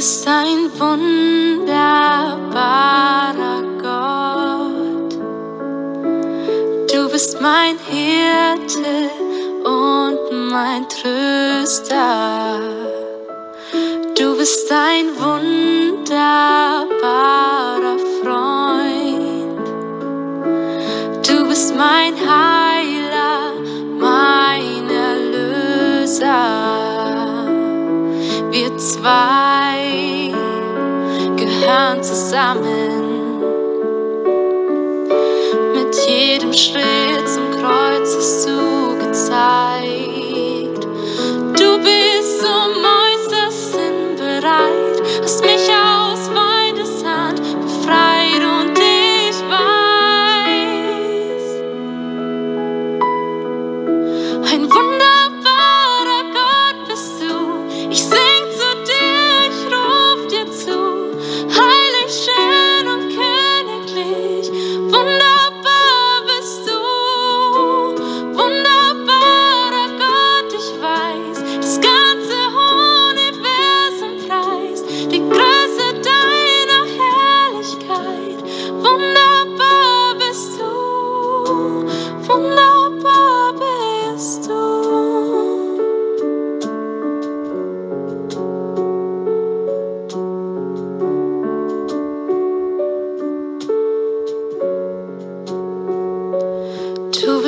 Du bist ein wunderbarer Gott. Du bist mein Hirte und mein Tröster. Gehören zusammen. Mit jedem Schritt zum Kreuz hast du gezeigt. Du bist zum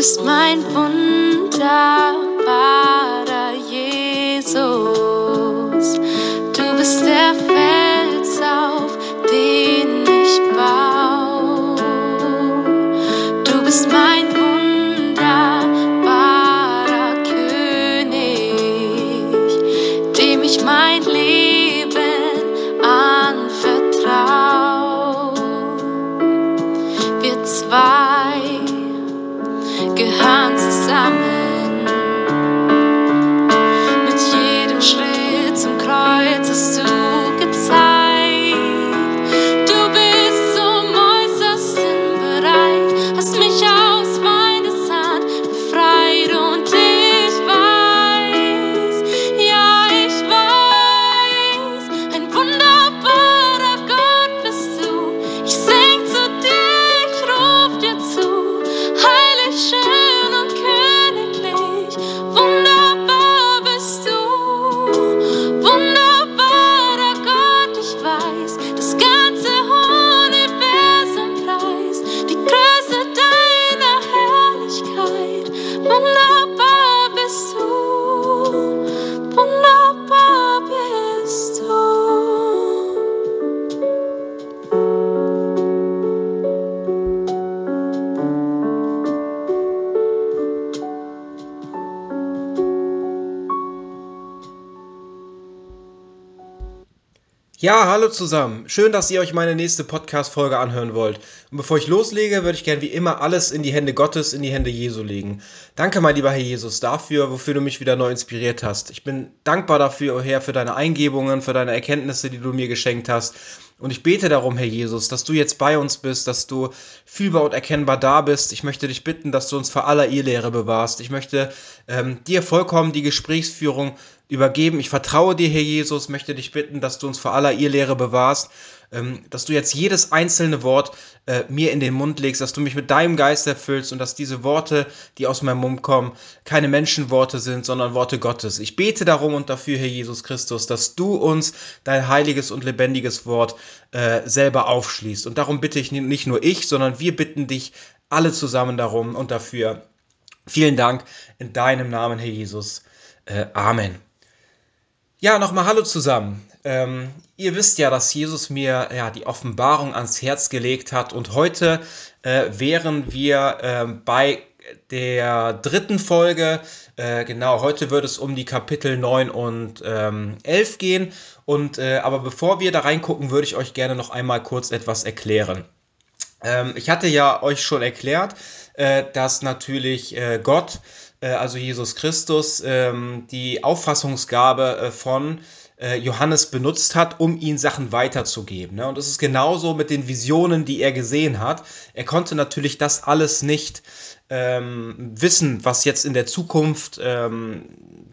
bist mein wunderbarer Jesus. Ja, hallo zusammen. Schön, dass ihr euch meine nächste Podcast-Folge anhören wollt. Und bevor ich loslege, würde ich gern wie immer alles in die Hände Gottes, in die Hände Jesu legen. Danke, mein lieber Herr Jesus, dafür, wofür du mich wieder neu inspiriert hast. Ich bin dankbar dafür, Herr, für deine Eingebungen, für deine Erkenntnisse, die du mir geschenkt hast. Und ich bete darum, Herr Jesus, dass du jetzt bei uns bist, dass du fühlbar und erkennbar da bist. Ich möchte dich bitten, dass du uns vor aller Irrlehre bewahrst. Ich möchte ähm, dir vollkommen die Gesprächsführung übergeben. Ich vertraue dir, Herr Jesus, möchte dich bitten, dass du uns vor aller Irrlehre bewahrst, ähm, dass du jetzt jedes einzelne Wort äh, mir in den Mund legst, dass du mich mit deinem Geist erfüllst und dass diese Worte, die aus meinem Mund kommen, keine Menschenworte sind, sondern Worte Gottes. Ich bete darum und dafür, Herr Jesus Christus, dass du uns dein heiliges und lebendiges Wort äh, selber aufschließt. Und darum bitte ich nicht nur ich, sondern wir bitten dich alle zusammen darum und dafür. Vielen Dank in deinem Namen, Herr Jesus. Äh, Amen. Ja, nochmal Hallo zusammen. Ähm, ihr wisst ja, dass Jesus mir ja, die Offenbarung ans Herz gelegt hat und heute äh, wären wir ähm, bei der dritten Folge. Äh, genau, heute wird es um die Kapitel 9 und ähm, 11 gehen. Und, äh, aber bevor wir da reingucken, würde ich euch gerne noch einmal kurz etwas erklären. Ähm, ich hatte ja euch schon erklärt, äh, dass natürlich äh, Gott, äh, also Jesus Christus, ähm, die Auffassungsgabe äh, von äh, Johannes benutzt hat, um ihn Sachen weiterzugeben. Ne? Und es ist genauso mit den Visionen, die er gesehen hat. Er konnte natürlich das alles nicht ähm, wissen, was jetzt in der Zukunft ähm,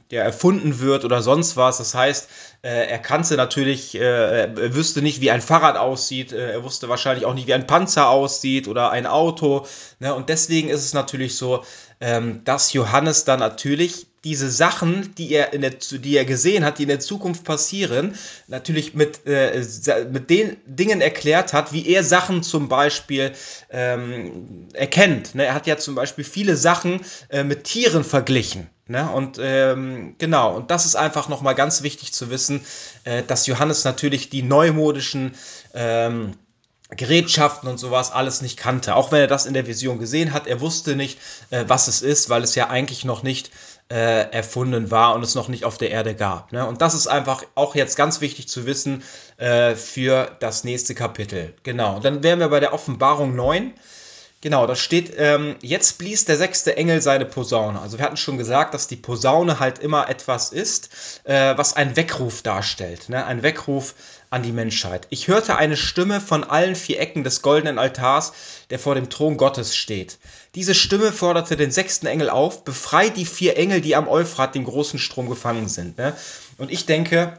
erfunden wird oder sonst was. Das heißt, äh, er kannte natürlich, äh, er wüsste nicht, wie ein Fahrrad aussieht, äh, er wusste wahrscheinlich auch nicht, wie ein Panzer aussieht oder ein Auto. Ne? Und deswegen ist es natürlich so, ähm, dass Johannes dann natürlich diese Sachen, die er, in der, die er gesehen hat, die in der Zukunft passieren, natürlich mit, äh, mit den Dingen erklärt hat, wie er Sachen zum Beispiel ähm, erkennt. Ne? Er hat ja zum Beispiel viele Sachen äh, mit Tieren verglichen. Ne? Und ähm, genau, und das ist einfach nochmal ganz wichtig zu wissen, äh, dass Johannes natürlich die neumodischen ähm, Gerätschaften und sowas alles nicht kannte. Auch wenn er das in der Vision gesehen hat, er wusste nicht, äh, was es ist, weil es ja eigentlich noch nicht äh, erfunden war und es noch nicht auf der Erde gab. Ne? Und das ist einfach auch jetzt ganz wichtig zu wissen äh, für das nächste Kapitel. Genau, dann wären wir bei der Offenbarung 9. Genau, da steht, ähm, jetzt blies der sechste Engel seine Posaune. Also wir hatten schon gesagt, dass die Posaune halt immer etwas ist, äh, was einen Weckruf darstellt. Ne? Ein Weckruf an die Menschheit. Ich hörte eine Stimme von allen vier Ecken des goldenen Altars, der vor dem Thron Gottes steht. Diese Stimme forderte den sechsten Engel auf, befrei die vier Engel, die am Euphrat, dem großen Strom, gefangen sind. Ne? Und ich denke,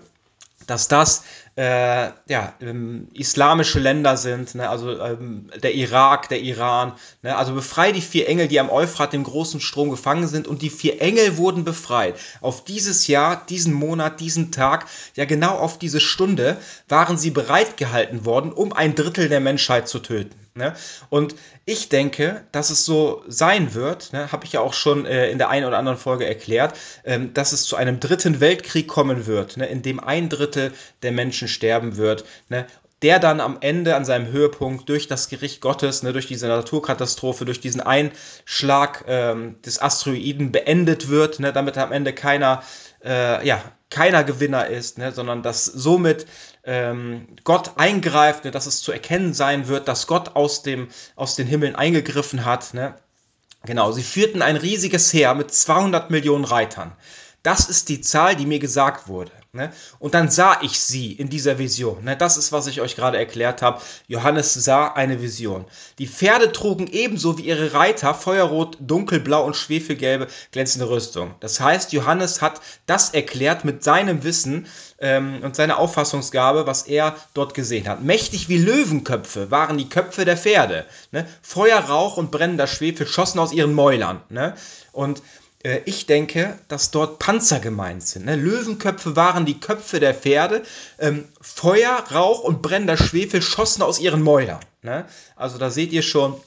dass das äh, ja, ähm, islamische Länder sind, ne? also ähm, der Irak, der Iran. Ne? Also befrei die vier Engel, die am Euphrat, dem großen Strom, gefangen sind. Und die vier Engel wurden befreit. Auf dieses Jahr, diesen Monat, diesen Tag, ja genau auf diese Stunde waren sie bereitgehalten worden, um ein Drittel der Menschheit zu töten. Ne? Und ich denke, dass es so sein wird, ne, habe ich ja auch schon äh, in der einen oder anderen Folge erklärt, ähm, dass es zu einem dritten Weltkrieg kommen wird, ne, in dem ein Drittel der Menschen sterben wird. Ne, der dann am Ende an seinem Höhepunkt durch das Gericht Gottes, ne, durch diese Naturkatastrophe, durch diesen Einschlag ähm, des Asteroiden beendet wird, ne, damit am Ende keiner, äh, ja, keiner Gewinner ist, ne, sondern dass somit ähm, Gott eingreift, ne, dass es zu erkennen sein wird, dass Gott aus, dem, aus den Himmeln eingegriffen hat. Ne. Genau, sie führten ein riesiges Heer mit 200 Millionen Reitern. Das ist die Zahl, die mir gesagt wurde. Ne? Und dann sah ich sie in dieser Vision. Ne? Das ist, was ich euch gerade erklärt habe. Johannes sah eine Vision. Die Pferde trugen ebenso wie ihre Reiter feuerrot, dunkelblau und schwefelgelbe glänzende Rüstung. Das heißt, Johannes hat das erklärt mit seinem Wissen ähm, und seiner Auffassungsgabe, was er dort gesehen hat. Mächtig wie Löwenköpfe waren die Köpfe der Pferde. Ne? Feuer, Rauch und brennender Schwefel schossen aus ihren Mäulern. Ne? Und ich denke, dass dort Panzer gemeint sind. Ne? Löwenköpfe waren die Köpfe der Pferde. Ähm, Feuer, Rauch und brennender Schwefel schossen aus ihren Mäulern. Ne? Also da seht ihr schon,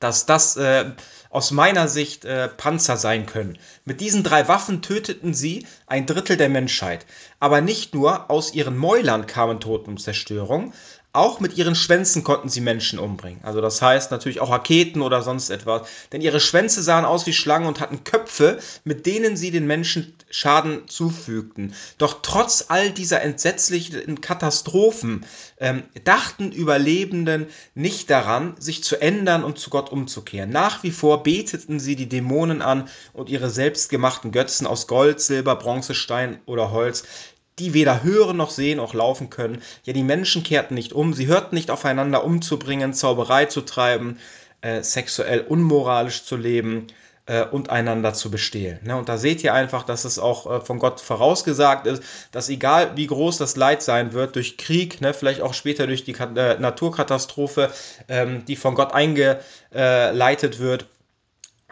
dass das äh, aus meiner Sicht äh, Panzer sein können. Mit diesen drei Waffen töteten sie ein Drittel der Menschheit. Aber nicht nur aus ihren Mäulern kamen Toten und Zerstörung, auch mit ihren Schwänzen konnten sie Menschen umbringen. Also das heißt natürlich auch Raketen oder sonst etwas. Denn ihre Schwänze sahen aus wie Schlangen und hatten Köpfe, mit denen sie den Menschen Schaden zufügten. Doch trotz all dieser entsetzlichen Katastrophen ähm, dachten Überlebenden nicht daran, sich zu ändern und zu Gott umzukehren. Nach wie vor beteten sie die Dämonen an und ihre selbstgemachten Götzen aus Gold, Silber, Bronze, Stein oder Holz die weder hören noch sehen noch laufen können. Ja, die Menschen kehrten nicht um, sie hörten nicht aufeinander umzubringen, Zauberei zu treiben, äh, sexuell unmoralisch zu leben äh, und einander zu bestehlen. Ne? Und da seht ihr einfach, dass es auch äh, von Gott vorausgesagt ist, dass egal wie groß das Leid sein wird, durch Krieg, ne, vielleicht auch später durch die äh, Naturkatastrophe, ähm, die von Gott eingeleitet wird,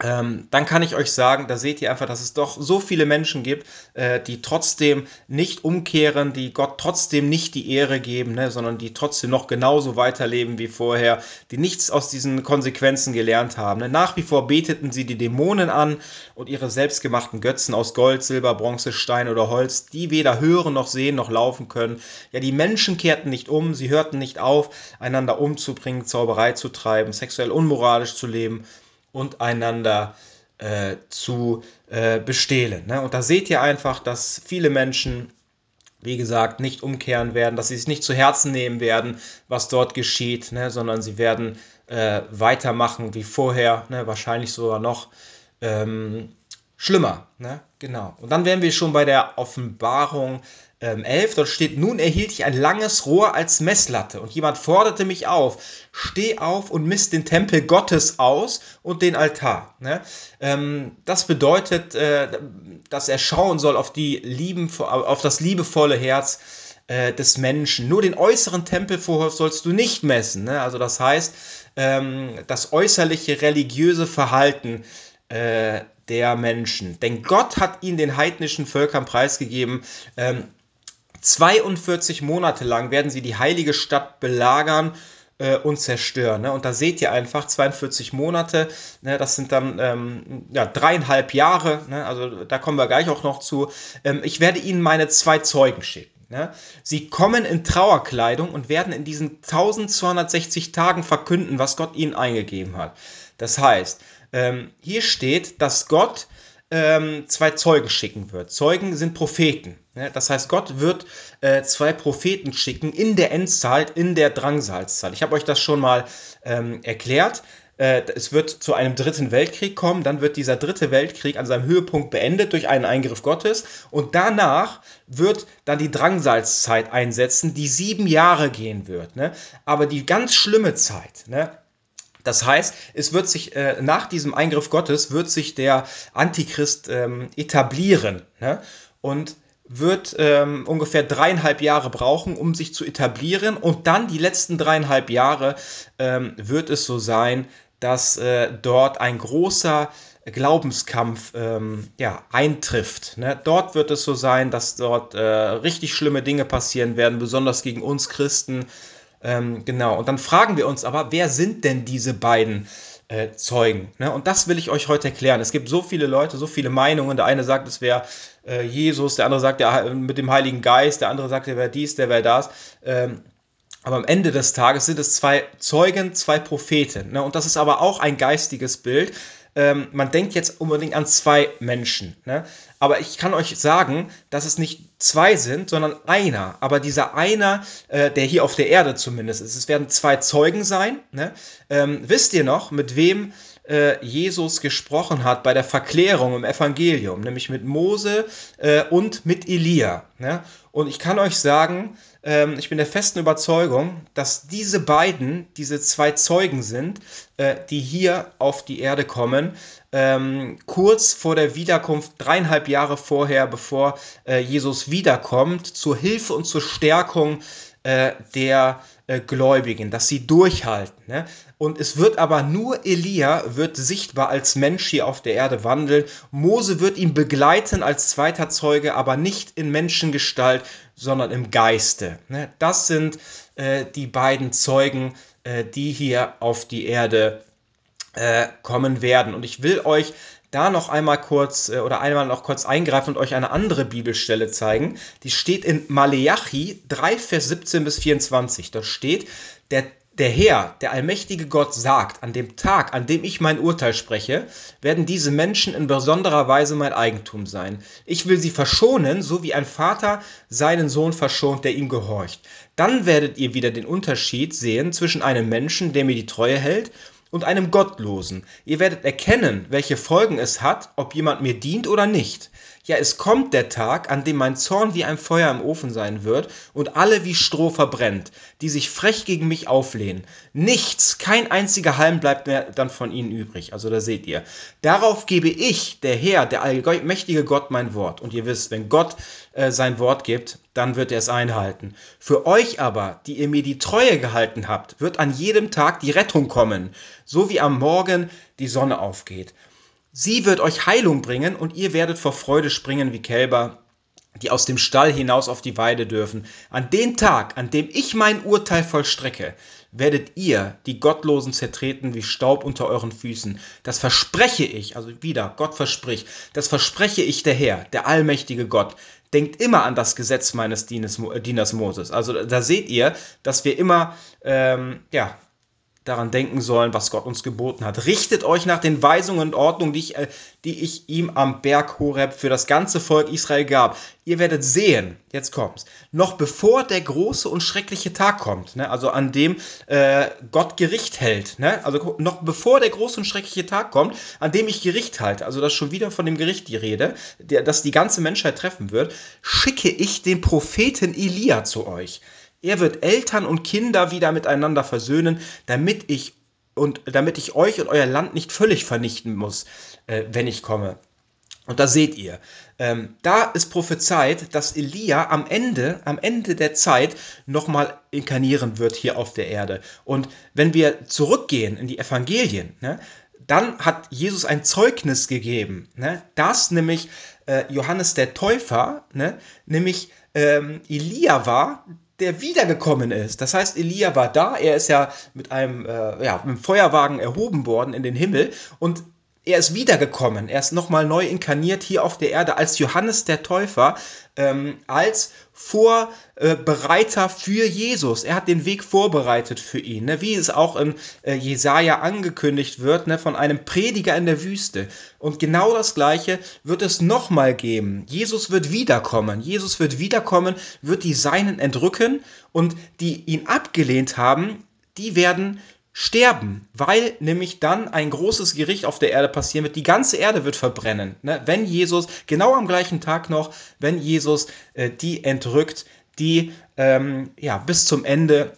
ähm, dann kann ich euch sagen, da seht ihr einfach, dass es doch so viele Menschen gibt, äh, die trotzdem nicht umkehren, die Gott trotzdem nicht die Ehre geben, ne, sondern die trotzdem noch genauso weiterleben wie vorher, die nichts aus diesen Konsequenzen gelernt haben. Ne. Nach wie vor beteten sie die Dämonen an und ihre selbstgemachten Götzen aus Gold, Silber, Bronze, Stein oder Holz, die weder hören noch sehen noch laufen können. Ja, die Menschen kehrten nicht um, sie hörten nicht auf, einander umzubringen, Zauberei zu treiben, sexuell unmoralisch zu leben und einander äh, zu äh, bestehlen. Ne? Und da seht ihr einfach, dass viele Menschen, wie gesagt, nicht umkehren werden, dass sie es nicht zu Herzen nehmen werden, was dort geschieht, ne? sondern sie werden äh, weitermachen wie vorher, ne? wahrscheinlich sogar noch ähm, schlimmer. Ne? Genau. Und dann wären wir schon bei der Offenbarung ähm, 11, dort steht, nun erhielt ich ein langes Rohr als Messlatte und jemand forderte mich auf, steh auf und misst den Tempel Gottes aus und den Altar. Ne? Ähm, das bedeutet, äh, dass er schauen soll auf, die lieben, auf das liebevolle Herz äh, des Menschen. Nur den äußeren Tempelvorhof sollst du nicht messen. Ne? Also das heißt, ähm, das äußerliche religiöse Verhalten äh, der Menschen. Denn Gott hat ihn den heidnischen Völkern preisgegeben. Ähm, 42 Monate lang werden sie die heilige Stadt belagern äh, und zerstören. Ne? Und da seht ihr einfach 42 Monate, ne? das sind dann ähm, ja, dreieinhalb Jahre, ne? also da kommen wir gleich auch noch zu. Ähm, ich werde ihnen meine zwei Zeugen schicken. Ne? Sie kommen in Trauerkleidung und werden in diesen 1260 Tagen verkünden, was Gott ihnen eingegeben hat. Das heißt, ähm, hier steht, dass Gott ähm, zwei Zeugen schicken wird. Zeugen sind Propheten. Ne? Das heißt, Gott wird äh, zwei Propheten schicken in der Endzeit, in der Drangsalzzeit. Ich habe euch das schon mal ähm, erklärt. Äh, es wird zu einem dritten Weltkrieg kommen, dann wird dieser dritte Weltkrieg an seinem Höhepunkt beendet durch einen Eingriff Gottes und danach wird dann die Drangsalzzeit einsetzen, die sieben Jahre gehen wird. Ne? Aber die ganz schlimme Zeit, ne? Das heißt, es wird sich äh, nach diesem Eingriff Gottes wird sich der Antichrist ähm, etablieren ne? und wird ähm, ungefähr dreieinhalb Jahre brauchen, um sich zu etablieren. Und dann die letzten dreieinhalb Jahre ähm, wird es so sein, dass äh, dort ein großer Glaubenskampf ähm, ja, eintrifft. Ne? Dort wird es so sein, dass dort äh, richtig schlimme Dinge passieren werden, besonders gegen uns Christen. Ähm, genau, und dann fragen wir uns aber, wer sind denn diese beiden äh, Zeugen? Ne? Und das will ich euch heute erklären. Es gibt so viele Leute, so viele Meinungen. Der eine sagt, es wäre äh, Jesus, der andere sagt, ja, mit dem Heiligen Geist, der andere sagt, er wäre dies, der wäre das. Ähm, aber am Ende des Tages sind es zwei Zeugen, zwei Propheten. Ne? Und das ist aber auch ein geistiges Bild. Ähm, man denkt jetzt unbedingt an zwei Menschen. Ne? Aber ich kann euch sagen, dass es nicht zwei sind, sondern einer. Aber dieser einer, äh, der hier auf der Erde zumindest ist, es werden zwei Zeugen sein. Ne? Ähm, wisst ihr noch, mit wem äh, Jesus gesprochen hat bei der Verklärung im Evangelium, nämlich mit Mose äh, und mit Elia. Ne? Und ich kann euch sagen, ähm, ich bin der festen Überzeugung, dass diese beiden, diese zwei Zeugen sind, äh, die hier auf die Erde kommen, ähm, kurz vor der Wiederkunft, dreieinhalb Jahre vorher, bevor äh, Jesus wiederkommt, zur Hilfe und zur Stärkung äh, der äh, Gläubigen, dass sie durchhalten. Ne? Und es wird aber nur Elia wird sichtbar als Mensch hier auf der Erde wandeln. Mose wird ihn begleiten als zweiter Zeuge, aber nicht in Menschengestalt, sondern im Geiste. Ne? Das sind äh, die beiden Zeugen, äh, die hier auf die Erde äh, kommen werden. Und ich will euch da noch einmal kurz oder einmal noch kurz eingreifen und euch eine andere Bibelstelle zeigen. Die steht in Maleachi 3, Vers 17 bis 24. Dort steht, der, der Herr, der allmächtige Gott sagt, an dem Tag, an dem ich mein Urteil spreche, werden diese Menschen in besonderer Weise mein Eigentum sein. Ich will sie verschonen, so wie ein Vater seinen Sohn verschont, der ihm gehorcht. Dann werdet ihr wieder den Unterschied sehen zwischen einem Menschen, der mir die Treue hält, und einem Gottlosen. Ihr werdet erkennen, welche Folgen es hat, ob jemand mir dient oder nicht. Ja, es kommt der Tag, an dem mein Zorn wie ein Feuer im Ofen sein wird und alle wie Stroh verbrennt, die sich frech gegen mich auflehnen. Nichts, kein einziger Halm bleibt mehr dann von ihnen übrig. Also da seht ihr. Darauf gebe ich, der Herr, der allmächtige Gott, mein Wort. Und ihr wisst, wenn Gott äh, sein Wort gibt, dann wird er es einhalten. Für euch aber, die ihr mir die Treue gehalten habt, wird an jedem Tag die Rettung kommen, so wie am Morgen die Sonne aufgeht. Sie wird euch Heilung bringen und ihr werdet vor Freude springen wie Kälber, die aus dem Stall hinaus auf die Weide dürfen. An den Tag, an dem ich mein Urteil vollstrecke, werdet ihr die Gottlosen zertreten wie Staub unter euren Füßen. Das verspreche ich, also wieder, Gott verspricht, das verspreche ich der Herr, der allmächtige Gott. Denkt immer an das Gesetz meines Dieners, Dieners Moses. Also da seht ihr, dass wir immer, ähm, ja, daran denken sollen, was Gott uns geboten hat. Richtet euch nach den Weisungen und Ordnungen, die ich, äh, die ich ihm am Berg Horeb für das ganze Volk Israel gab. Ihr werdet sehen, jetzt kommt's, noch bevor der große und schreckliche Tag kommt, ne, also an dem äh, Gott Gericht hält, ne, also noch bevor der große und schreckliche Tag kommt, an dem ich Gericht halte, also das schon wieder von dem Gericht die Rede, der, das die ganze Menschheit treffen wird, schicke ich den Propheten Elia zu euch. Er wird Eltern und Kinder wieder miteinander versöhnen, damit ich und damit ich euch und euer Land nicht völlig vernichten muss, äh, wenn ich komme. Und da seht ihr, ähm, da ist prophezeit, dass Elia am Ende, am Ende der Zeit nochmal inkarnieren wird hier auf der Erde. Und wenn wir zurückgehen in die Evangelien, ne, dann hat Jesus ein Zeugnis gegeben, ne, dass nämlich äh, Johannes der Täufer, ne, nämlich ähm, Elia war, der wiedergekommen ist. Das heißt, Elia war da, er ist ja mit einem, äh, ja, mit einem Feuerwagen erhoben worden in den Himmel und er ist wiedergekommen, er ist nochmal neu inkarniert hier auf der Erde als Johannes der Täufer, ähm, als Vorbereiter für Jesus. Er hat den Weg vorbereitet für ihn, ne? wie es auch in äh, Jesaja angekündigt wird, ne? von einem Prediger in der Wüste. Und genau das Gleiche wird es nochmal geben. Jesus wird wiederkommen. Jesus wird wiederkommen, wird die Seinen entrücken und die ihn abgelehnt haben, die werden sterben, weil nämlich dann ein großes Gericht auf der Erde passieren wird. Die ganze Erde wird verbrennen. Ne? Wenn Jesus, genau am gleichen Tag noch, wenn Jesus äh, die entrückt, die ähm, ja, bis zum Ende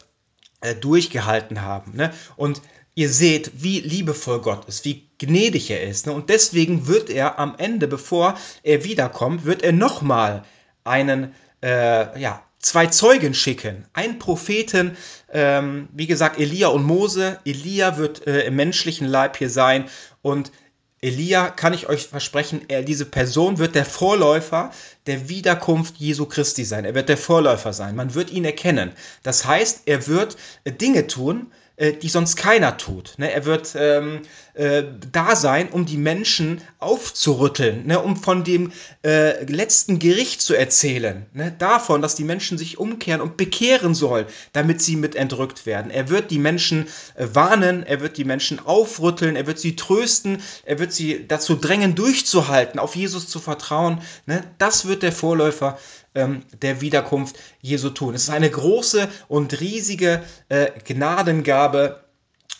äh, durchgehalten haben. Ne? Und ihr seht, wie liebevoll Gott ist, wie gnädig er ist. Ne? Und deswegen wird er am Ende, bevor er wiederkommt, wird er nochmal einen, äh, ja, zwei Zeugen schicken. Ein Propheten, ähm, wie gesagt, Elia und Mose. Elia wird äh, im menschlichen Leib hier sein und Elia, kann ich euch versprechen, er, diese Person wird der Vorläufer der Wiederkunft Jesu Christi sein. Er wird der Vorläufer sein. Man wird ihn erkennen. Das heißt, er wird äh, Dinge tun, äh, die sonst keiner tut. Ne? Er wird ähm, äh, da sein, um die Menschen aufzurütteln, ne? um von dem äh, letzten Gericht zu erzählen. Ne? Davon, dass die Menschen sich umkehren und bekehren sollen, damit sie mit entrückt werden. Er wird die Menschen äh, warnen, er wird die Menschen aufrütteln, er wird sie trösten, er wird sie dazu drängen, durchzuhalten, auf Jesus zu vertrauen. Ne? Das wird der Vorläufer ähm, der Wiederkunft Jesu tun. Es ist eine große und riesige äh, Gnadengabe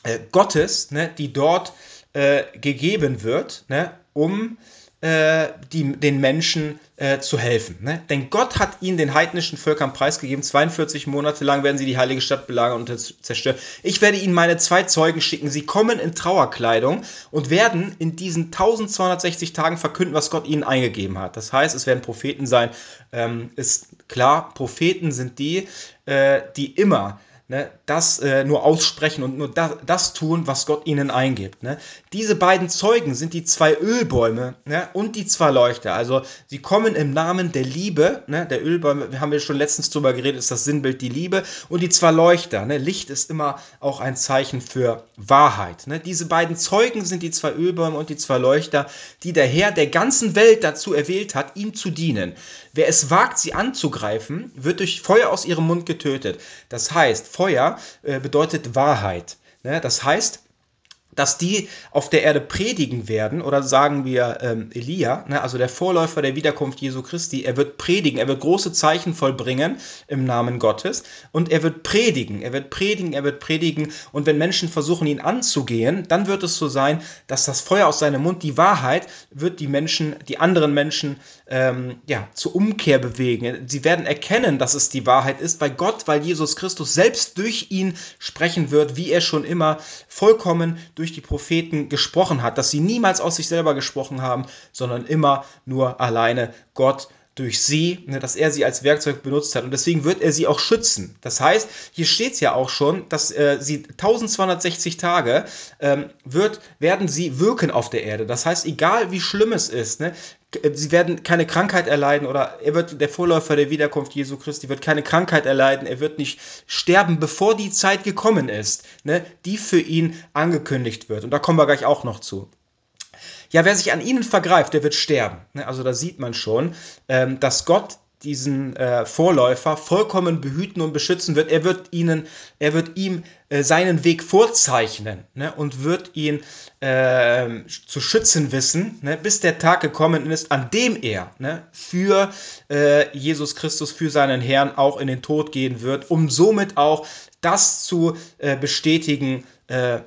äh, Gottes, ne, die dort äh, gegeben wird, ne, um äh, die, den Menschen äh, zu helfen. Ne? Denn Gott hat ihnen den heidnischen Völkern preisgegeben. 42 Monate lang werden sie die heilige Stadt belagern und zerstören. Ich werde ihnen meine zwei Zeugen schicken. Sie kommen in Trauerkleidung und werden in diesen 1260 Tagen verkünden, was Gott ihnen eingegeben hat. Das heißt, es werden Propheten sein. Ähm, ist klar, Propheten sind die, äh, die immer ne, das äh, nur aussprechen und nur das, das, tun, was Gott ihnen eingibt. Ne. Diese beiden Zeugen sind die zwei Ölbäume ne, und die zwei Leuchter. Also sie kommen im Namen der Liebe. Ne, der Ölbäume, haben wir schon letztens drüber geredet, ist das Sinnbild die Liebe. Und die zwei Leuchter. Ne, Licht ist immer auch ein Zeichen für Wahrheit. Ne. Diese beiden Zeugen sind die zwei Ölbäume und die zwei Leuchter, die der Herr der ganzen Welt dazu erwählt hat, ihm zu dienen. Wer es wagt, sie anzugreifen, wird durch Feuer aus ihrem Mund getötet. Das heißt, Feuer äh, bedeutet Wahrheit. Ne? Das heißt, dass die auf der Erde predigen werden, oder sagen wir ähm, Elia, ne, also der Vorläufer der Wiederkunft Jesu Christi, er wird predigen, er wird große Zeichen vollbringen im Namen Gottes und er wird predigen, er wird predigen, er wird predigen und wenn Menschen versuchen, ihn anzugehen, dann wird es so sein, dass das Feuer aus seinem Mund, die Wahrheit, wird die Menschen, die anderen Menschen ähm, ja, zur Umkehr bewegen. Sie werden erkennen, dass es die Wahrheit ist, weil Gott, weil Jesus Christus selbst durch ihn sprechen wird, wie er schon immer vollkommen durch durch die Propheten gesprochen hat, dass sie niemals aus sich selber gesprochen haben, sondern immer nur alleine Gott durch sie, ne, dass er sie als Werkzeug benutzt hat und deswegen wird er sie auch schützen. Das heißt, hier steht es ja auch schon, dass äh, sie 1260 Tage ähm, wird, werden sie wirken auf der Erde. Das heißt, egal wie schlimm es ist, ne, sie werden keine Krankheit erleiden oder er wird der Vorläufer der Wiederkunft Jesu Christi wird keine Krankheit erleiden, er wird nicht sterben, bevor die Zeit gekommen ist, ne, die für ihn angekündigt wird. Und da kommen wir gleich auch noch zu. Ja, wer sich an ihnen vergreift, der wird sterben. Ne, also da sieht man schon, ähm, dass Gott diesen äh, Vorläufer vollkommen behüten und beschützen wird. Er wird ihnen, er wird ihm äh, seinen Weg vorzeichnen ne, und wird ihn äh, zu schützen wissen, ne, bis der Tag gekommen ist, an dem er für äh, Jesus Christus, für seinen Herrn auch in den Tod gehen wird, um somit auch das zu bestätigen,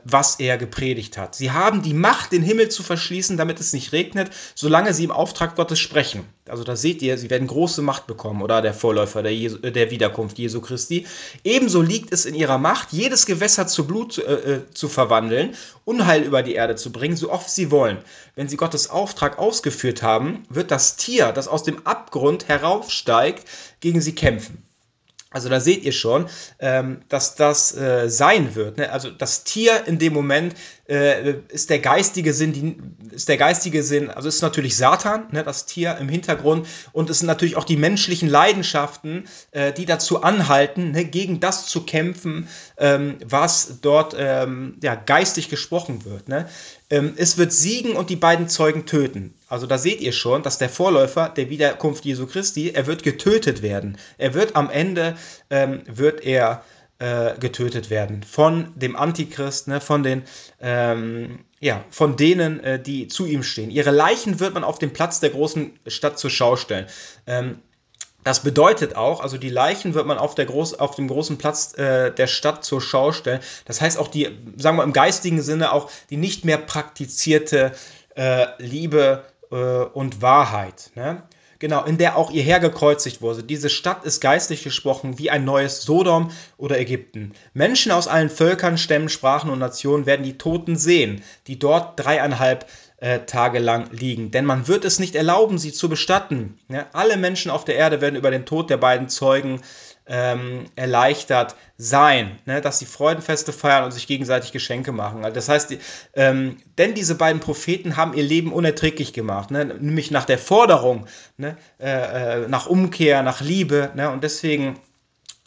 was er gepredigt hat. Sie haben die Macht, den Himmel zu verschließen, damit es nicht regnet, solange sie im Auftrag Gottes sprechen. Also da seht ihr, sie werden große Macht bekommen, oder der Vorläufer der, Jesu, äh, der Wiederkunft Jesu Christi. Ebenso liegt es in ihrer Macht, jedes Gewässer zu Blut äh, äh, zu verwandeln, Unheil über die Erde zu bringen, so oft sie wollen. Wenn sie Gottes Auftrag ausgeführt haben, wird das Tier, das aus dem Abgrund heraufsteigt, gegen sie kämpfen. Also da seht ihr schon, ähm, dass das äh, sein wird. Ne? Also das Tier in dem Moment äh, ist der geistige Sinn, die, ist der geistige Sinn, also ist natürlich Satan, ne, das Tier im Hintergrund, und es sind natürlich auch die menschlichen Leidenschaften, äh, die dazu anhalten, ne, gegen das zu kämpfen, ähm, was dort ähm, ja, geistig gesprochen wird. Ne? Ähm, es wird siegen und die beiden Zeugen töten. Also da seht ihr schon, dass der Vorläufer der Wiederkunft Jesu Christi, er wird getötet werden. Er wird am Ende, ähm, wird er äh, getötet werden von dem Antichrist, ne, von den ähm, ja, von denen, äh, die zu ihm stehen. Ihre Leichen wird man auf dem Platz der großen Stadt zur Schau stellen. Ähm, das bedeutet auch, also die Leichen wird man auf, der Groß, auf dem großen Platz äh, der Stadt zur Schau stellen. Das heißt auch die, sagen wir im geistigen Sinne, auch die nicht mehr praktizierte äh, Liebe äh, und Wahrheit. Ne? Genau, in der auch ihr Herr gekreuzigt wurde. Diese Stadt ist geistlich gesprochen wie ein neues Sodom oder Ägypten. Menschen aus allen Völkern, Stämmen, Sprachen und Nationen werden die Toten sehen, die dort dreieinhalb äh, Tage lang liegen. Denn man wird es nicht erlauben, sie zu bestatten. Ja, alle Menschen auf der Erde werden über den Tod der beiden Zeugen ähm, erleichtert sein, ne? dass sie Freudenfeste feiern und sich gegenseitig Geschenke machen. Also das heißt, die, ähm, denn diese beiden Propheten haben ihr Leben unerträglich gemacht, ne? nämlich nach der Forderung, ne? äh, äh, nach Umkehr, nach Liebe. Ne? Und deswegen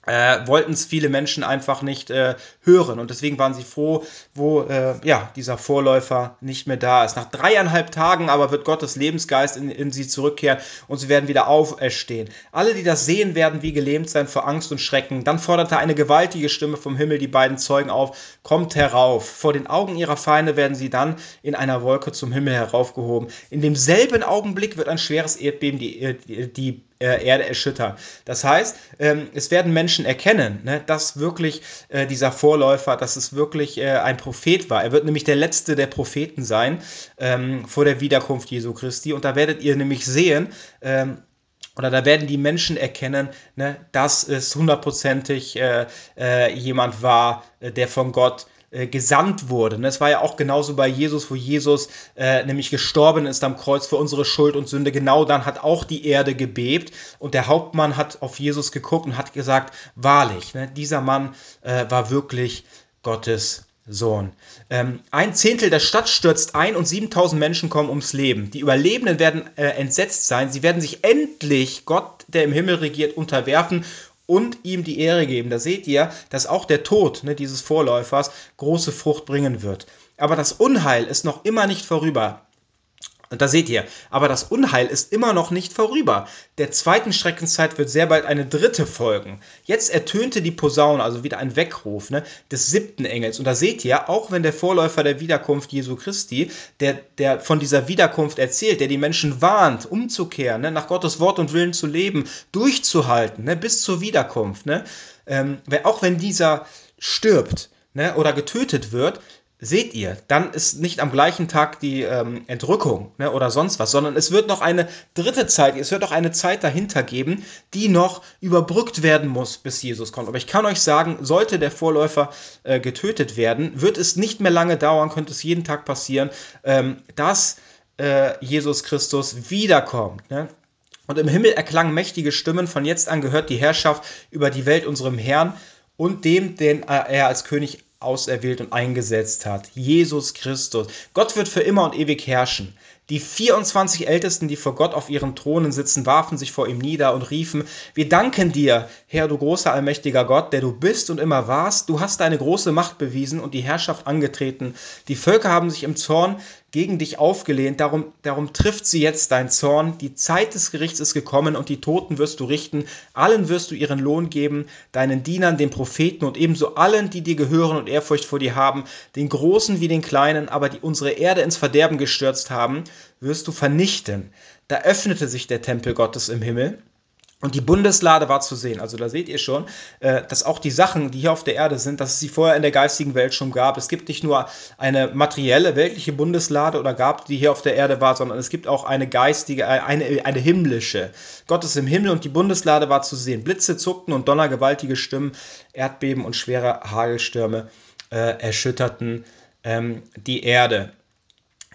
äh, wollten es viele Menschen einfach nicht äh, hören. Und deswegen waren sie froh, wo äh, ja, dieser Vorläufer nicht mehr da ist. Nach dreieinhalb Tagen aber wird Gottes Lebensgeist in, in sie zurückkehren und sie werden wieder auferstehen. Alle, die das sehen, werden wie gelähmt sein vor Angst und Schrecken. Dann forderte eine gewaltige Stimme vom Himmel die beiden Zeugen auf, kommt herauf. Vor den Augen ihrer Feinde werden sie dann in einer Wolke zum Himmel heraufgehoben. In demselben Augenblick wird ein schweres Erdbeben die, die, die äh, Erde erschüttern. Das heißt, ähm, es werden Menschen erkennen, ne, dass wirklich äh, dieser Vorläufer, dass es wirklich äh, ein Prophet war. Er wird nämlich der letzte der Propheten sein ähm, vor der Wiederkunft Jesu Christi. Und da werdet ihr nämlich sehen, ähm, oder da werden die Menschen erkennen, ne, dass es hundertprozentig jemand war, der von Gott äh, gesandt wurde. Es war ja auch genauso bei Jesus, wo Jesus äh, nämlich gestorben ist am Kreuz für unsere Schuld und Sünde. Genau dann hat auch die Erde gebebt und der Hauptmann hat auf Jesus geguckt und hat gesagt, wahrlich, ne, dieser Mann äh, war wirklich Gottes Sohn. Ähm, ein Zehntel der Stadt stürzt ein und 7000 Menschen kommen ums Leben. Die Überlebenden werden äh, entsetzt sein. Sie werden sich endlich Gott, der im Himmel regiert, unterwerfen und ihm die Ehre geben. Da seht ihr, dass auch der Tod ne, dieses Vorläufers große Frucht bringen wird. Aber das Unheil ist noch immer nicht vorüber. Und da seht ihr, aber das Unheil ist immer noch nicht vorüber. Der zweiten Schreckenszeit wird sehr bald eine dritte folgen. Jetzt ertönte die Posaune, also wieder ein Weckruf ne, des siebten Engels. Und da seht ihr, auch wenn der Vorläufer der Wiederkunft Jesu Christi, der, der von dieser Wiederkunft erzählt, der die Menschen warnt, umzukehren, ne, nach Gottes Wort und Willen zu leben, durchzuhalten, ne, bis zur Wiederkunft. Ne, ähm, auch wenn dieser stirbt ne, oder getötet wird, seht ihr, dann ist nicht am gleichen Tag die ähm, Entrückung ne, oder sonst was, sondern es wird noch eine dritte Zeit, es wird noch eine Zeit dahinter geben, die noch überbrückt werden muss, bis Jesus kommt. Aber ich kann euch sagen, sollte der Vorläufer äh, getötet werden, wird es nicht mehr lange dauern, könnte es jeden Tag passieren, ähm, dass äh, Jesus Christus wiederkommt. Ne? Und im Himmel erklangen mächtige Stimmen, von jetzt an gehört die Herrschaft über die Welt unserem Herrn und dem, den er als König auserwählt und eingesetzt hat. Jesus Christus. Gott wird für immer und ewig herrschen. Die 24 Ältesten, die vor Gott auf ihren Thronen sitzen, warfen sich vor ihm nieder und riefen, wir danken dir, Herr, du großer allmächtiger Gott, der du bist und immer warst. Du hast deine große Macht bewiesen und die Herrschaft angetreten. Die Völker haben sich im Zorn gegen dich aufgelehnt, darum, darum trifft sie jetzt dein Zorn. Die Zeit des Gerichts ist gekommen und die Toten wirst du richten. Allen wirst du ihren Lohn geben, deinen Dienern, den Propheten und ebenso allen, die dir gehören und Ehrfurcht vor dir haben, den Großen wie den Kleinen, aber die unsere Erde ins Verderben gestürzt haben, wirst du vernichten. Da öffnete sich der Tempel Gottes im Himmel und die Bundeslade war zu sehen. Also da seht ihr schon, äh, dass auch die Sachen, die hier auf der Erde sind, dass es sie vorher in der geistigen Welt schon gab. Es gibt nicht nur eine materielle, weltliche Bundeslade oder gab, die hier auf der Erde war, sondern es gibt auch eine geistige, äh, eine, eine himmlische. Gott ist im Himmel und die Bundeslade war zu sehen. Blitze zuckten und Donner, gewaltige Stimmen, Erdbeben und schwere Hagelstürme äh, erschütterten ähm, die Erde.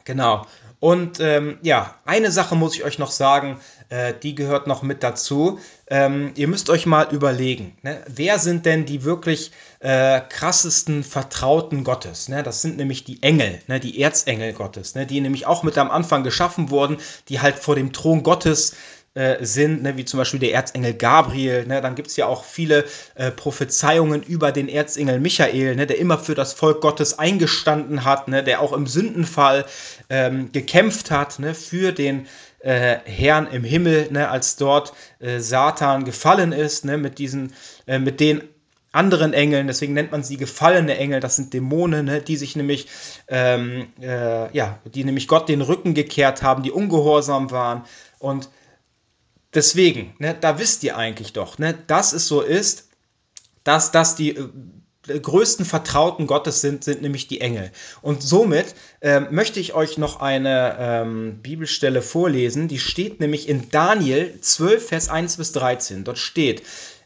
Genau. Und ähm, ja, eine Sache muss ich euch noch sagen, äh, die gehört noch mit dazu. Ähm, ihr müsst euch mal überlegen, ne? wer sind denn die wirklich äh, krassesten Vertrauten Gottes? Ne? Das sind nämlich die Engel, ne? die Erzengel Gottes, ne? die nämlich auch mit am Anfang geschaffen wurden, die halt vor dem Thron Gottes äh, sind, ne, wie zum Beispiel der Erzengel Gabriel. Ne, dann gibt es ja auch viele äh, Prophezeiungen über den Erzengel Michael, ne, der immer für das Volk Gottes eingestanden hat, ne, der auch im Sündenfall ähm, gekämpft hat ne, für den äh, Herrn im Himmel, ne, als dort äh, Satan gefallen ist, ne, mit diesen, äh, mit den anderen Engeln, deswegen nennt man sie gefallene Engel, das sind Dämonen, ne, die sich nämlich, ähm, äh, ja, die nämlich Gott den Rücken gekehrt haben, die ungehorsam waren. Und Deswegen, ne, da wisst ihr eigentlich doch, ne, dass es so ist, dass das die äh, größten Vertrauten Gottes sind, sind nämlich die Engel. Und somit äh, möchte ich euch noch eine ähm, Bibelstelle vorlesen, die steht nämlich in Daniel 12, Vers 1 bis 13. Dort steht,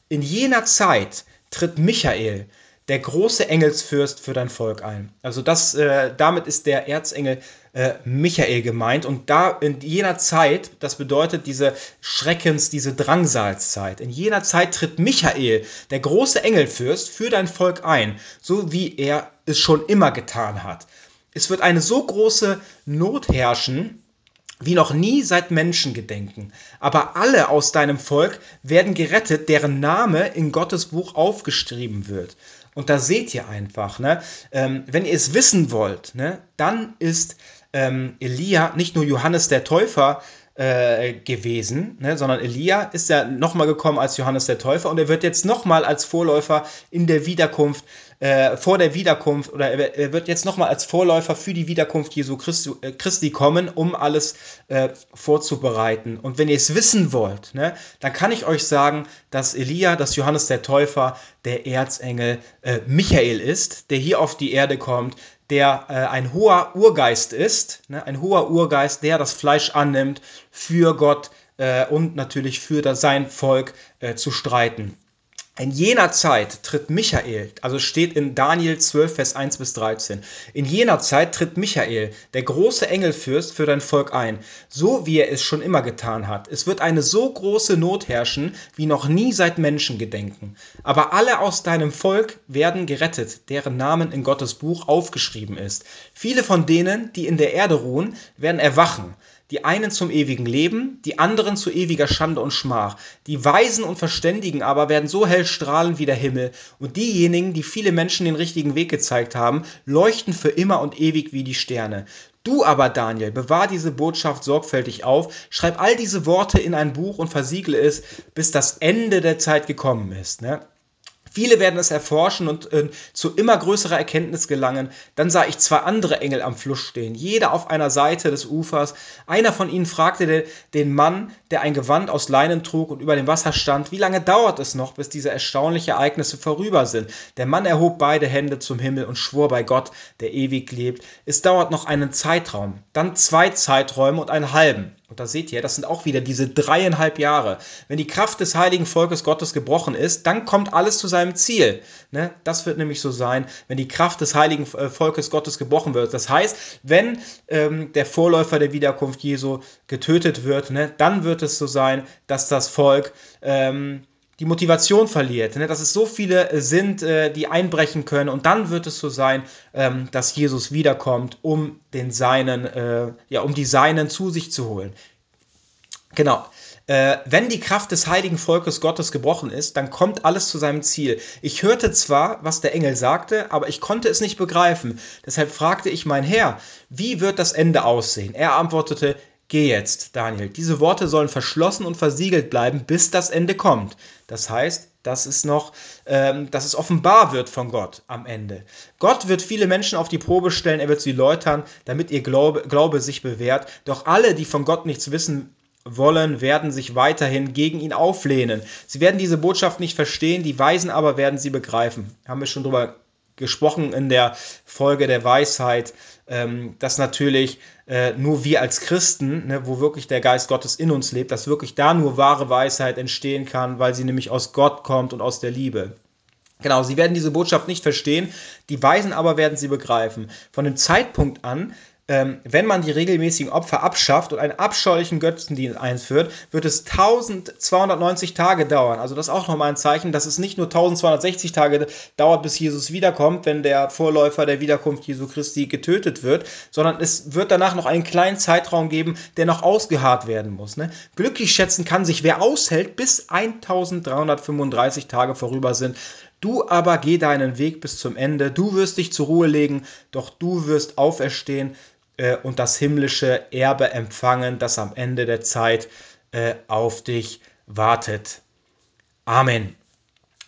in jener Zeit tritt Michael, der große Engelsfürst für dein Volk ein. Also das, äh, damit ist der Erzengel äh, Michael gemeint und da in jener Zeit, das bedeutet diese Schreckens, diese Drangsalzzeit, in jener Zeit tritt Michael, der große Engelfürst, für dein Volk ein, so wie er es schon immer getan hat. Es wird eine so große Not herrschen, wie noch nie seit Menschengedenken. Aber alle aus deinem Volk werden gerettet, deren Name in Gottes Buch aufgeschrieben wird. Und da seht ihr einfach, ne, ähm, wenn ihr es wissen wollt, ne, dann ist ähm, Elia nicht nur Johannes der Täufer äh, gewesen, ne, sondern Elia ist ja nochmal gekommen als Johannes der Täufer und er wird jetzt nochmal als Vorläufer in der Wiederkunft äh, vor der Wiederkunft oder er wird jetzt nochmal als Vorläufer für die Wiederkunft Jesu Christi, äh, Christi kommen, um alles äh, vorzubereiten. Und wenn ihr es wissen wollt, ne, dann kann ich euch sagen, dass Elia, dass Johannes der Täufer, der Erzengel äh, Michael ist, der hier auf die Erde kommt, der äh, ein hoher Urgeist ist, ne, ein hoher Urgeist, der das Fleisch annimmt, für Gott äh, und natürlich für das, sein Volk zu streiten. In jener Zeit tritt Michael, also steht in Daniel 12, Vers 1 bis 13, in jener Zeit tritt Michael, der große Engelfürst, für dein Volk ein, so wie er es schon immer getan hat. Es wird eine so große Not herrschen, wie noch nie seit Menschengedenken. Aber alle aus deinem Volk werden gerettet, deren Namen in Gottes Buch aufgeschrieben ist. Viele von denen, die in der Erde ruhen, werden erwachen die einen zum ewigen Leben, die anderen zu ewiger Schande und Schmach. Die Weisen und Verständigen aber werden so hell strahlen wie der Himmel, und diejenigen, die viele Menschen den richtigen Weg gezeigt haben, leuchten für immer und ewig wie die Sterne. Du aber, Daniel, bewahr diese Botschaft sorgfältig auf, schreib all diese Worte in ein Buch und versiegle es, bis das Ende der Zeit gekommen ist. Ne? Viele werden es erforschen und äh, zu immer größerer Erkenntnis gelangen. Dann sah ich zwei andere Engel am Fluss stehen, jeder auf einer Seite des Ufers. Einer von ihnen fragte den, den Mann, der ein Gewand aus Leinen trug und über dem Wasser stand, wie lange dauert es noch, bis diese erstaunlichen Ereignisse vorüber sind? Der Mann erhob beide Hände zum Himmel und schwor bei Gott, der ewig lebt, es dauert noch einen Zeitraum, dann zwei Zeiträume und einen halben. Und da seht ihr, das sind auch wieder diese dreieinhalb Jahre. Wenn die Kraft des heiligen Volkes Gottes gebrochen ist, dann kommt alles zu seinem Ziel. Ne? Das wird nämlich so sein, wenn die Kraft des heiligen äh, Volkes Gottes gebrochen wird. Das heißt, wenn ähm, der Vorläufer der Wiederkunft Jesu getötet wird, ne, dann wird es so sein, dass das Volk ähm, die Motivation verliert, ne? dass es so viele sind, äh, die einbrechen können und dann wird es so sein, ähm, dass Jesus wiederkommt, um den Seinen, äh, ja, um die Seinen zu sich zu holen. Genau. Äh, wenn die Kraft des heiligen Volkes Gottes gebrochen ist, dann kommt alles zu seinem Ziel. Ich hörte zwar, was der Engel sagte, aber ich konnte es nicht begreifen. Deshalb fragte ich mein Herr, wie wird das Ende aussehen? Er antwortete, Geh jetzt, Daniel. Diese Worte sollen verschlossen und versiegelt bleiben, bis das Ende kommt. Das heißt, dass es noch, ähm, dass es offenbar wird von Gott am Ende. Gott wird viele Menschen auf die Probe stellen, er wird sie läutern, damit ihr Glaube, Glaube sich bewährt. Doch alle, die von Gott nichts wissen wollen, werden sich weiterhin gegen ihn auflehnen. Sie werden diese Botschaft nicht verstehen, die Weisen aber werden sie begreifen. Haben wir schon drüber gesprochen in der Folge der Weisheit, ähm, dass natürlich äh, nur wir als Christen, ne, wo wirklich der Geist Gottes in uns lebt, dass wirklich da nur wahre Weisheit entstehen kann, weil sie nämlich aus Gott kommt und aus der Liebe. Genau, sie werden diese Botschaft nicht verstehen, die Weisen aber werden sie begreifen. Von dem Zeitpunkt an, ähm, wenn man die regelmäßigen Opfer abschafft und einen abscheulichen Götzendienst einführt, wird es 1290 Tage dauern. Also das ist auch nochmal ein Zeichen, dass es nicht nur 1260 Tage dauert, bis Jesus wiederkommt, wenn der Vorläufer der Wiederkunft Jesu Christi getötet wird, sondern es wird danach noch einen kleinen Zeitraum geben, der noch ausgeharrt werden muss. Ne? Glücklich schätzen kann sich, wer aushält, bis 1335 Tage vorüber sind. Du aber geh deinen Weg bis zum Ende, du wirst dich zur Ruhe legen, doch du wirst auferstehen äh, und das himmlische Erbe empfangen, das am Ende der Zeit äh, auf dich wartet. Amen.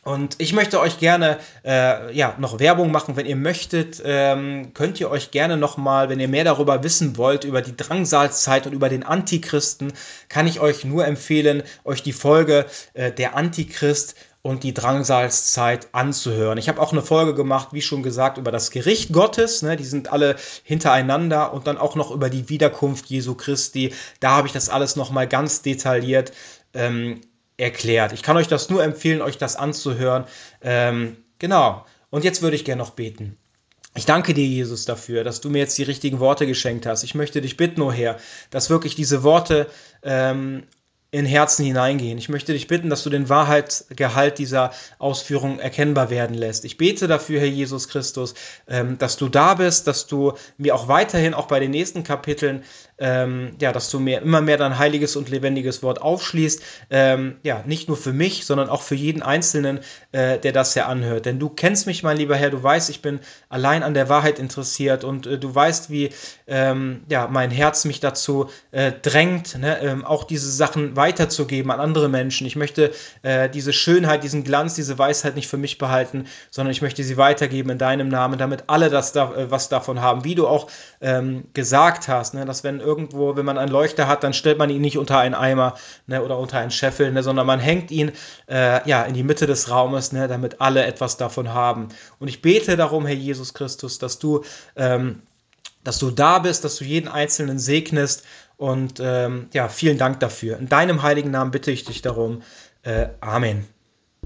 Und ich möchte euch gerne äh, ja, noch Werbung machen, wenn ihr möchtet, ähm, könnt ihr euch gerne nochmal, wenn ihr mehr darüber wissen wollt, über die Drangsalzzeit und über den Antichristen, kann ich euch nur empfehlen, euch die Folge äh, Der Antichrist und die Drangsalszeit anzuhören. Ich habe auch eine Folge gemacht, wie schon gesagt, über das Gericht Gottes. Ne? Die sind alle hintereinander und dann auch noch über die Wiederkunft Jesu Christi. Da habe ich das alles nochmal ganz detailliert ähm, erklärt. Ich kann euch das nur empfehlen, euch das anzuhören. Ähm, genau. Und jetzt würde ich gerne noch beten. Ich danke dir, Jesus, dafür, dass du mir jetzt die richtigen Worte geschenkt hast. Ich möchte dich bitten, oh Herr, dass wirklich diese Worte ähm, in Herzen hineingehen. Ich möchte dich bitten, dass du den Wahrheitsgehalt dieser Ausführung erkennbar werden lässt. Ich bete dafür, Herr Jesus Christus, ähm, dass du da bist, dass du mir auch weiterhin, auch bei den nächsten Kapiteln, ähm, ja, dass du mir immer mehr dein heiliges und lebendiges Wort aufschließt. Ähm, ja, nicht nur für mich, sondern auch für jeden Einzelnen, äh, der das hier anhört. Denn du kennst mich, mein lieber Herr, du weißt, ich bin allein an der Wahrheit interessiert und äh, du weißt, wie ja, mein Herz mich dazu äh, drängt, ne, auch diese Sachen weiterzugeben an andere Menschen. Ich möchte äh, diese Schönheit, diesen Glanz, diese Weisheit nicht für mich behalten, sondern ich möchte sie weitergeben in deinem Namen, damit alle das da, äh, was davon haben. Wie du auch ähm, gesagt hast, ne, dass wenn irgendwo, wenn man einen Leuchter hat, dann stellt man ihn nicht unter einen Eimer ne, oder unter einen Scheffel, ne, sondern man hängt ihn äh, ja, in die Mitte des Raumes, ne, damit alle etwas davon haben. Und ich bete darum, Herr Jesus Christus, dass du, ähm, dass du da bist, dass du jeden Einzelnen segnest. Und ähm, ja, vielen Dank dafür. In deinem heiligen Namen bitte ich dich darum. Äh, Amen.